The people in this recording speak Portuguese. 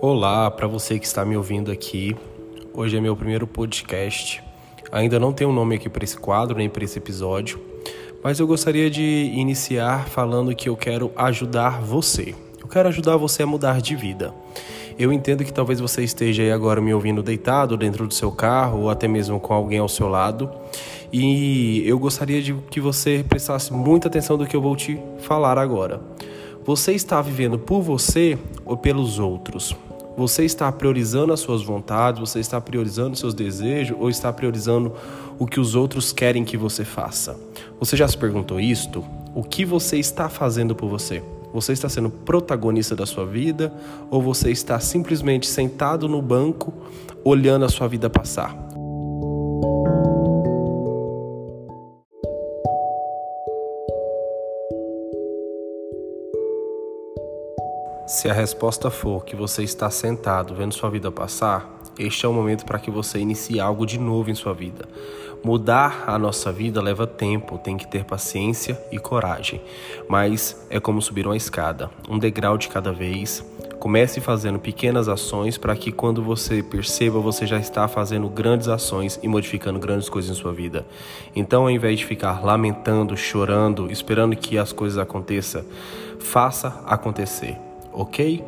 Olá, para você que está me ouvindo aqui. Hoje é meu primeiro podcast. Ainda não tenho um nome aqui para esse quadro nem para esse episódio, mas eu gostaria de iniciar falando que eu quero ajudar você. Eu quero ajudar você a mudar de vida. Eu entendo que talvez você esteja aí agora me ouvindo deitado dentro do seu carro ou até mesmo com alguém ao seu lado. E eu gostaria de que você prestasse muita atenção do que eu vou te falar agora. Você está vivendo por você ou pelos outros? Você está priorizando as suas vontades, você está priorizando os seus desejos ou está priorizando o que os outros querem que você faça? Você já se perguntou isto? O que você está fazendo por você? Você está sendo protagonista da sua vida ou você está simplesmente sentado no banco olhando a sua vida passar? Se a resposta for que você está sentado vendo sua vida passar, este é o momento para que você inicie algo de novo em sua vida. Mudar a nossa vida leva tempo, tem que ter paciência e coragem. Mas é como subir uma escada, um degrau de cada vez. Comece fazendo pequenas ações para que quando você perceba, você já está fazendo grandes ações e modificando grandes coisas em sua vida. Então, ao invés de ficar lamentando, chorando, esperando que as coisas aconteçam, faça acontecer ok?